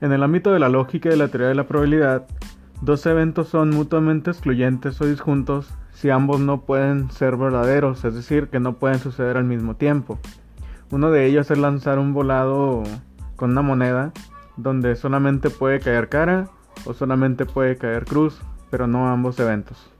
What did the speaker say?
En el ámbito de la lógica y de la teoría de la probabilidad, dos eventos son mutuamente excluyentes o disjuntos si ambos no pueden ser verdaderos, es decir, que no pueden suceder al mismo tiempo. Uno de ellos es lanzar un volado con una moneda, donde solamente puede caer cara o solamente puede caer cruz, pero no ambos eventos.